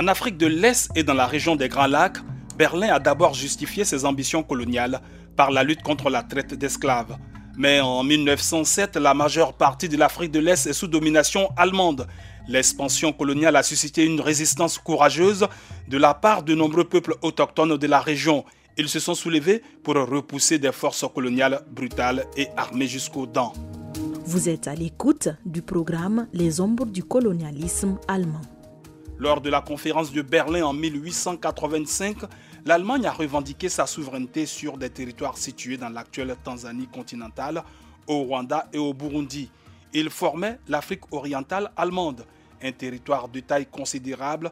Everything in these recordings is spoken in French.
En Afrique de l'Est et dans la région des Grands Lacs, Berlin a d'abord justifié ses ambitions coloniales par la lutte contre la traite d'esclaves. Mais en 1907, la majeure partie de l'Afrique de l'Est est sous domination allemande. L'expansion coloniale a suscité une résistance courageuse de la part de nombreux peuples autochtones de la région. Ils se sont soulevés pour repousser des forces coloniales brutales et armées jusqu'aux dents. Vous êtes à l'écoute du programme Les ombres du colonialisme allemand. Lors de la conférence de Berlin en 1885, l'Allemagne a revendiqué sa souveraineté sur des territoires situés dans l'actuelle Tanzanie continentale, au Rwanda et au Burundi. Il formait l'Afrique orientale allemande, un territoire de taille considérable,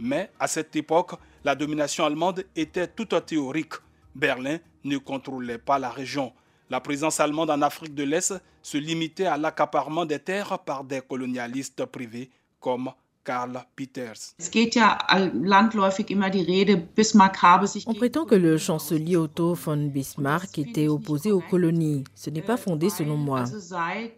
mais à cette époque, la domination allemande était toute théorique. Berlin ne contrôlait pas la région. La présence allemande en Afrique de l'Est se limitait à l'accaparement des terres par des colonialistes privés comme. On prétend que le chancelier Otto von Bismarck était opposé aux colonies. Ce n'est pas fondé selon moi. Äh,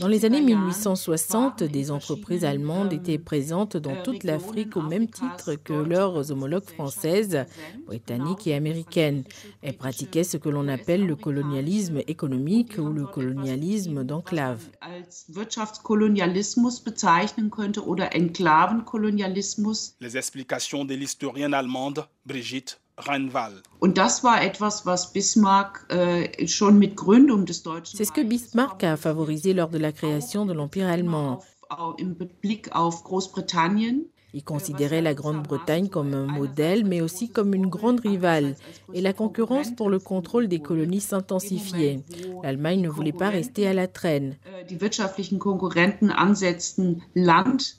Dans les années 1860, des entreprises allemandes étaient présentes dans äh, toute l'Afrique au même titre que leurs homologues françaises, britanniques et américaines. Elles pratiquaient ce que l'on appelle le colonialisme économique ou le colonialisme d'enclave. Les explications de l'historienne allemande Brigitte Reinwald. Äh, C'est ce que Bismarck a favorisé lors de la création de l'Empire allemand. Il considérait la Grande-Bretagne comme un modèle, mais aussi comme une grande rivale. Et la concurrence pour le contrôle des colonies s'intensifiait. L'Allemagne ne voulait pas rester à la traîne.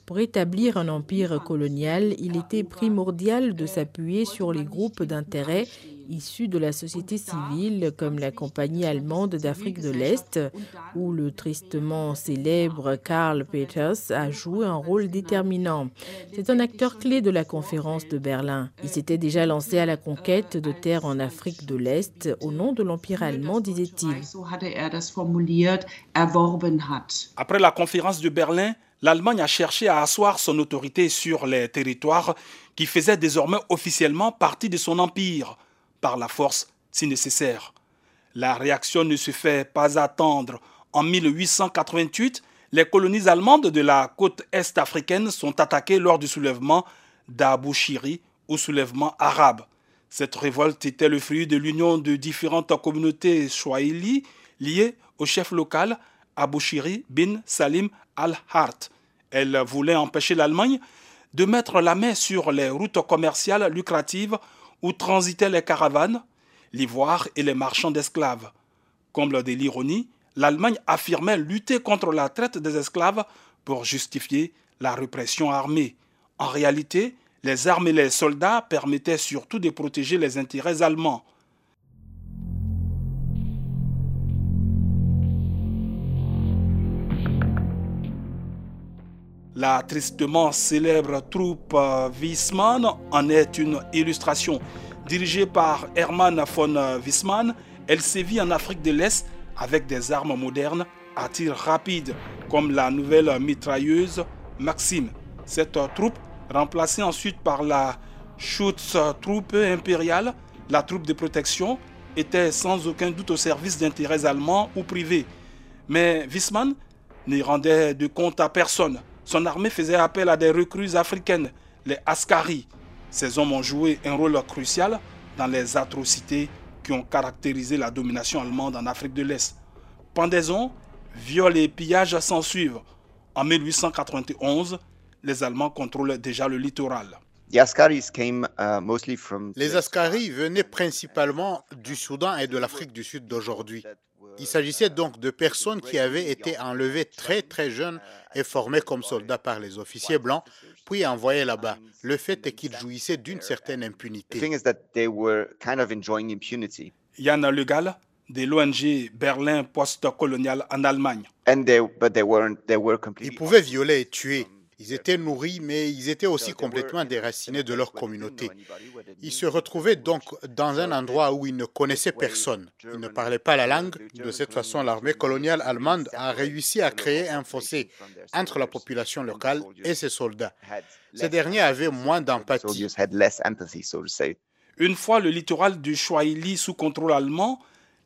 Pour établir un empire colonial, il était primordial de s'appuyer sur les groupes d'intérêt issus de la société civile comme la Compagnie allemande d'Afrique de l'Est, où le tristement célèbre Karl Peters a joué un rôle déterminant. C'est un acteur clé de la conférence de Berlin. Il s'était déjà lancé à la conquête de terres en Afrique de l'Est au nom de l'Empire allemand, disait-il. Après la conférence de Berlin, l'Allemagne a cherché à asseoir son autorité sur les territoires qui faisaient désormais officiellement partie de son empire par la force si nécessaire. La réaction ne se fait pas attendre. En 1888, les colonies allemandes de la côte est africaine sont attaquées lors du soulèvement d'Abu Shiri ou soulèvement arabe. Cette révolte était le fruit de l'union de différentes communautés swahili liées au chef local Abu Shiri bin Salim al-Hart. Elle voulait empêcher l'Allemagne de mettre la main sur les routes commerciales lucratives où transitaient les caravanes, l'ivoire et les marchands d'esclaves. Comble de l'ironie, l'Allemagne affirmait lutter contre la traite des esclaves pour justifier la répression armée. En réalité, les armes et les soldats permettaient surtout de protéger les intérêts allemands. La tristement célèbre troupe Wiesmann en est une illustration. Dirigée par Hermann von Wiesmann, elle sévit en Afrique de l'Est avec des armes modernes à tir rapide, comme la nouvelle mitrailleuse Maxime. Cette troupe, remplacée ensuite par la Schutztruppe impériale, la troupe de protection, était sans aucun doute au service d'intérêts allemands ou privés. Mais Wiesmann n'y rendait de compte à personne. Son armée faisait appel à des recrues africaines, les Askari. Ces hommes ont joué un rôle crucial dans les atrocités qui ont caractérisé la domination allemande en Afrique de l'Est. Pendaisons, viols et pillages s'ensuivent. En 1891, les Allemands contrôlent déjà le littoral. Uh, les Askaris venaient principalement du Soudan et de l'Afrique du Sud d'aujourd'hui. Il s'agissait donc de personnes qui avaient été enlevées très très jeunes et formées comme soldats par les officiers blancs, puis envoyées là-bas. Le fait est qu'ils jouissaient d'une certaine impunité. Yann Legal, de l'ONG Berlin post-colonial en Allemagne. Ils pouvaient violer et tuer. Ils étaient nourris, mais ils étaient aussi complètement déracinés de leur communauté. Ils se retrouvaient donc dans un endroit où ils ne connaissaient personne. Ils ne parlaient pas la langue. De cette façon, l'armée coloniale allemande a réussi à créer un fossé entre la population locale et ses soldats. Ces derniers avaient moins d'empathie. Une fois le littoral du Swahili sous contrôle allemand,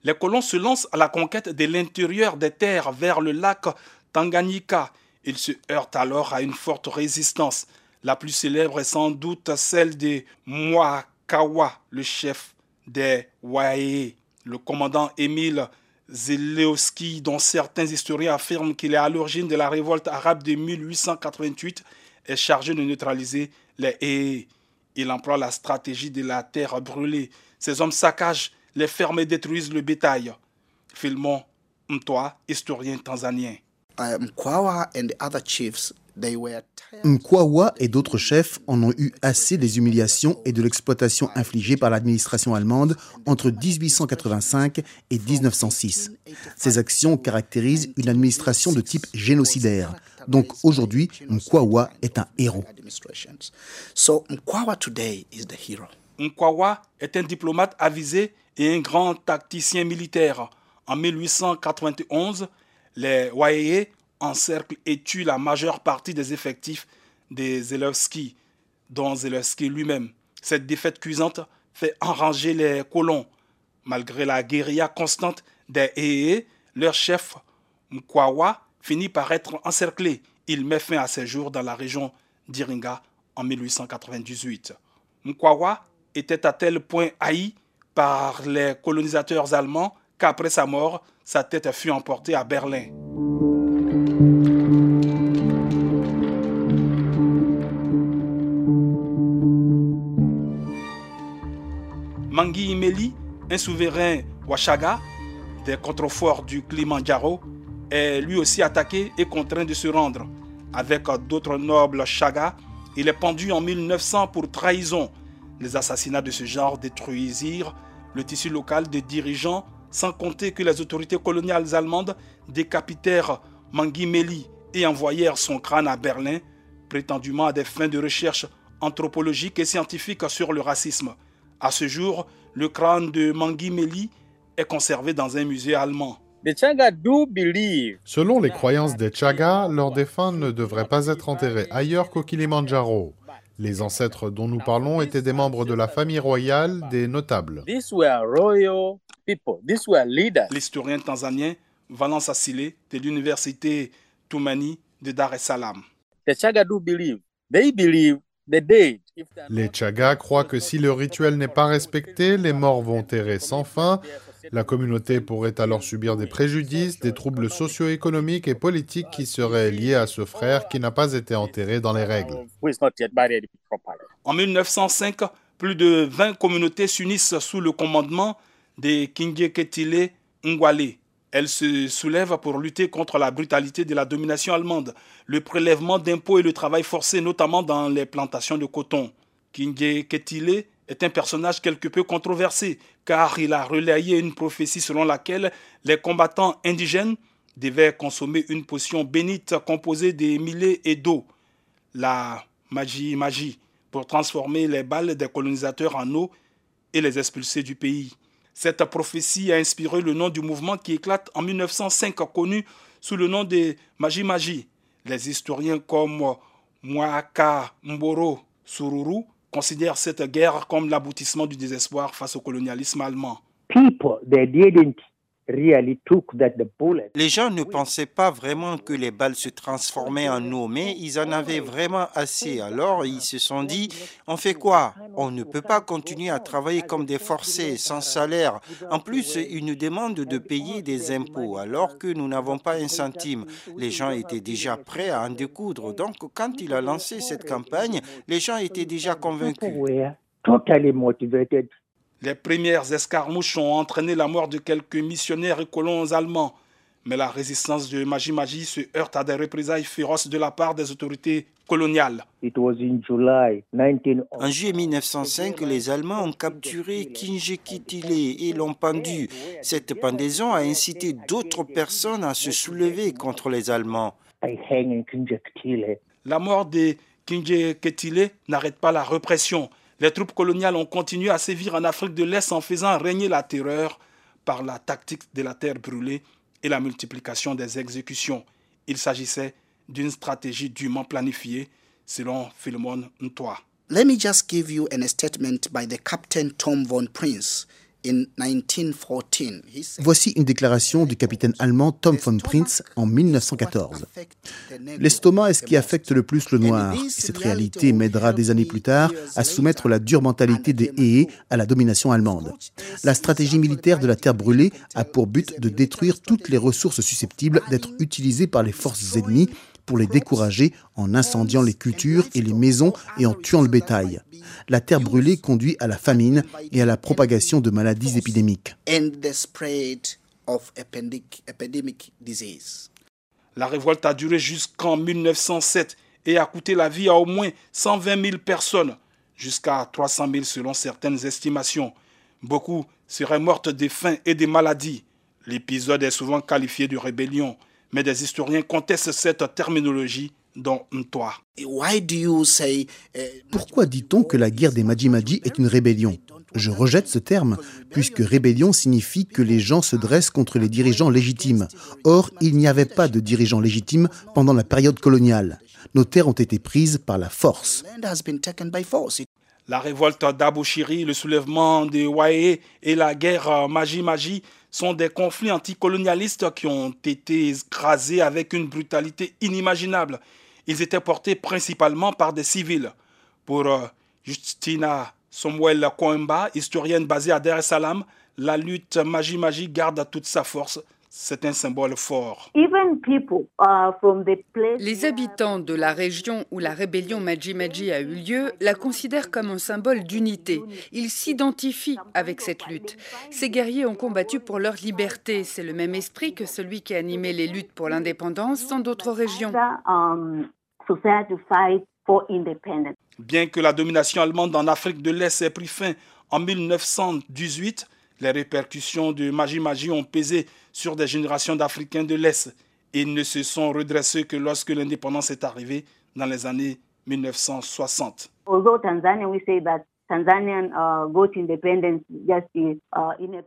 les colons se lancent à la conquête de l'intérieur des terres vers le lac Tanganyika il se heurte alors à une forte résistance. La plus célèbre est sans doute celle de Mwakawa, le chef des Wae, le commandant Émile Zelewski, dont certains historiens affirment qu'il est à l'origine de la révolte arabe de 1888, est chargé de neutraliser les Hé. Il emploie la stratégie de la terre brûlée. Ses hommes saccagent les fermes et détruisent le bétail. Filmons Mtoa, historien tanzanien. Mkwawa et d'autres chefs en ont eu assez des humiliations et de l'exploitation infligée par l'administration allemande entre 1885 et 1906. Ces actions caractérisent une administration de type génocidaire. Donc aujourd'hui, Mkwawa est un héros. Mkwawa est un diplomate avisé et un grand tacticien militaire. En 1891, les Waeye encerclent et tuent la majeure partie des effectifs des Zelewski, dont Zelewski lui-même. Cette défaite cuisante fait enranger les colons. Malgré la guérilla constante des Hee, leur chef Mkwawa finit par être encerclé. Il met fin à ses jours dans la région d'Iringa en 1898. Mkwawa était à tel point haï par les colonisateurs allemands qu'après sa mort, sa tête fut emportée à Berlin. Mangi Imeli, un souverain Washaga des contreforts du Kilimanjaro, est lui aussi attaqué et contraint de se rendre. Avec d'autres nobles Chaga, il est pendu en 1900 pour trahison. Les assassinats de ce genre détruisirent le tissu local des dirigeants, sans compter que les autorités coloniales allemandes décapitèrent Mangi Meli et envoyèrent son crâne à Berlin, prétendument à des fins de recherche anthropologique et scientifique sur le racisme. À ce jour, le crâne de Mangi Meli est conservé dans un musée allemand. Selon les croyances des Chaga, leurs défunts ne devraient pas être enterrés ailleurs qu'au Kilimanjaro. Les ancêtres dont nous parlons étaient des membres de la famille royale des notables. L'historien tanzanien Valence Assile de l'université Toumani de Dar es Salaam. Les Chagas croient que si le rituel n'est pas respecté, les morts vont errer sans fin. La communauté pourrait alors subir des préjudices, des troubles socio-économiques et politiques qui seraient liés à ce frère qui n'a pas été enterré dans les règles. En 1905, plus de 20 communautés s'unissent sous le commandement de Ketile Ngwale elle se soulève pour lutter contre la brutalité de la domination allemande, le prélèvement d'impôts et le travail forcé, notamment dans les plantations de coton. Kinge Ketile est un personnage quelque peu controversé, car il a relayé une prophétie selon laquelle les combattants indigènes devaient consommer une potion bénite composée de millets et d'eau, la magie magie, pour transformer les balles des colonisateurs en eau et les expulser du pays. Cette prophétie a inspiré le nom du mouvement qui éclate en 1905, connu sous le nom de Magie Magie. Les historiens comme Mwaka Mboro Sururu considèrent cette guerre comme l'aboutissement du désespoir face au colonialisme allemand. Les gens ne pensaient pas vraiment que les balles se transformaient en eau, mais ils en avaient vraiment assez. Alors ils se sont dit, on fait quoi? On ne peut pas continuer à travailler comme des forcés, sans salaire. En plus, ils nous demandent de payer des impôts, alors que nous n'avons pas un centime. Les gens étaient déjà prêts à en découdre. Donc quand il a lancé cette campagne, les gens étaient déjà convaincus. Les premières escarmouches ont entraîné la mort de quelques missionnaires et colons allemands. Mais la résistance de Maji Maji se heurte à des représailles féroces de la part des autorités coloniales. En juillet 1905, les Allemands ont capturé Kinjekitile et l'ont pendu. Cette pendaison a incité d'autres personnes à se soulever contre les Allemands. La mort de Kinjeketile n'arrête pas la répression. Les troupes coloniales ont continué à sévir en Afrique de l'Est en faisant régner la terreur par la tactique de la terre brûlée et la multiplication des exécutions. Il s'agissait d'une stratégie dûment planifiée, selon Philemon Ntoa. Let me just give you a statement by the Captain Tom von Prince. In 1914. Voici une déclaration du capitaine allemand Tom von Prince en 1914. L'estomac est ce qui affecte le plus le noir, et cette réalité m'aidera des années plus tard à soumettre la dure mentalité des Hé à la domination allemande. La stratégie militaire de la terre brûlée a pour but de détruire toutes les ressources susceptibles d'être utilisées par les forces ennemies pour les décourager en incendiant les cultures et les maisons et en tuant le bétail. La terre brûlée conduit à la famine et à la propagation de maladies épidémiques. La révolte a duré jusqu'en 1907 et a coûté la vie à au moins 120 000 personnes, jusqu'à 300 000 selon certaines estimations. Beaucoup seraient mortes de faim et de maladies. L'épisode est souvent qualifié de rébellion mais des historiens contestent cette terminologie dont toi. Uh, Pourquoi dit-on que la guerre des Maji est une rébellion? Je rejette ce terme, puisque rébellion signifie que les gens se dressent contre les dirigeants légitimes. Or, il n'y avait pas de dirigeants légitimes pendant la période coloniale. Nos terres ont été prises par la force. La révolte d'Abouchiri, le soulèvement de Waé et la guerre Maji-Maji sont des conflits anticolonialistes qui ont été écrasés avec une brutalité inimaginable. Ils étaient portés principalement par des civils. Pour euh, Justina Samuel Coimba, historienne basée à Dar es Salaam, la lutte Maji-Maji garde toute sa force c'est un symbole fort. Les habitants de la région où la rébellion Maji-Maji a eu lieu la considèrent comme un symbole d'unité. Ils s'identifient avec cette lutte. Ces guerriers ont combattu pour leur liberté. C'est le même esprit que celui qui a animé les luttes pour l'indépendance dans d'autres régions. Um, Bien que la domination allemande en Afrique de l'Est ait pris fin en 1918, les répercussions de Magie Magie ont pesé sur des générations d'Africains de l'Est et ne se sont redressés que lorsque l'indépendance est arrivée dans les années 1960. Uh,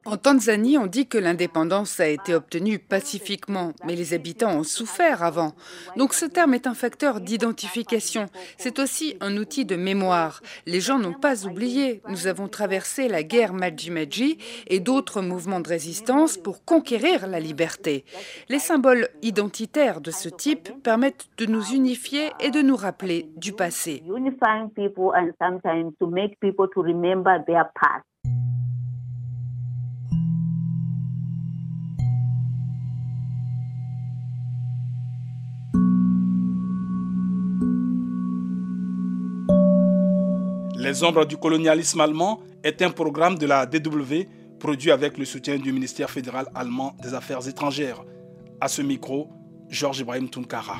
en Tanzanie, on dit que l'indépendance a été obtenue pacifiquement, mais les habitants ont souffert avant. Donc ce terme est un facteur d'identification. C'est aussi un outil de mémoire. Les gens n'ont pas oublié. Nous avons traversé la guerre Maji-Maji et d'autres mouvements de résistance pour conquérir la liberté. Les symboles identitaires de ce type permettent de nous unifier et de nous rappeler du passé to remember their past. Les ombres du colonialisme allemand est un programme de la DW produit avec le soutien du ministère fédéral allemand des Affaires étrangères. À ce micro, Georges Ibrahim Tunkara.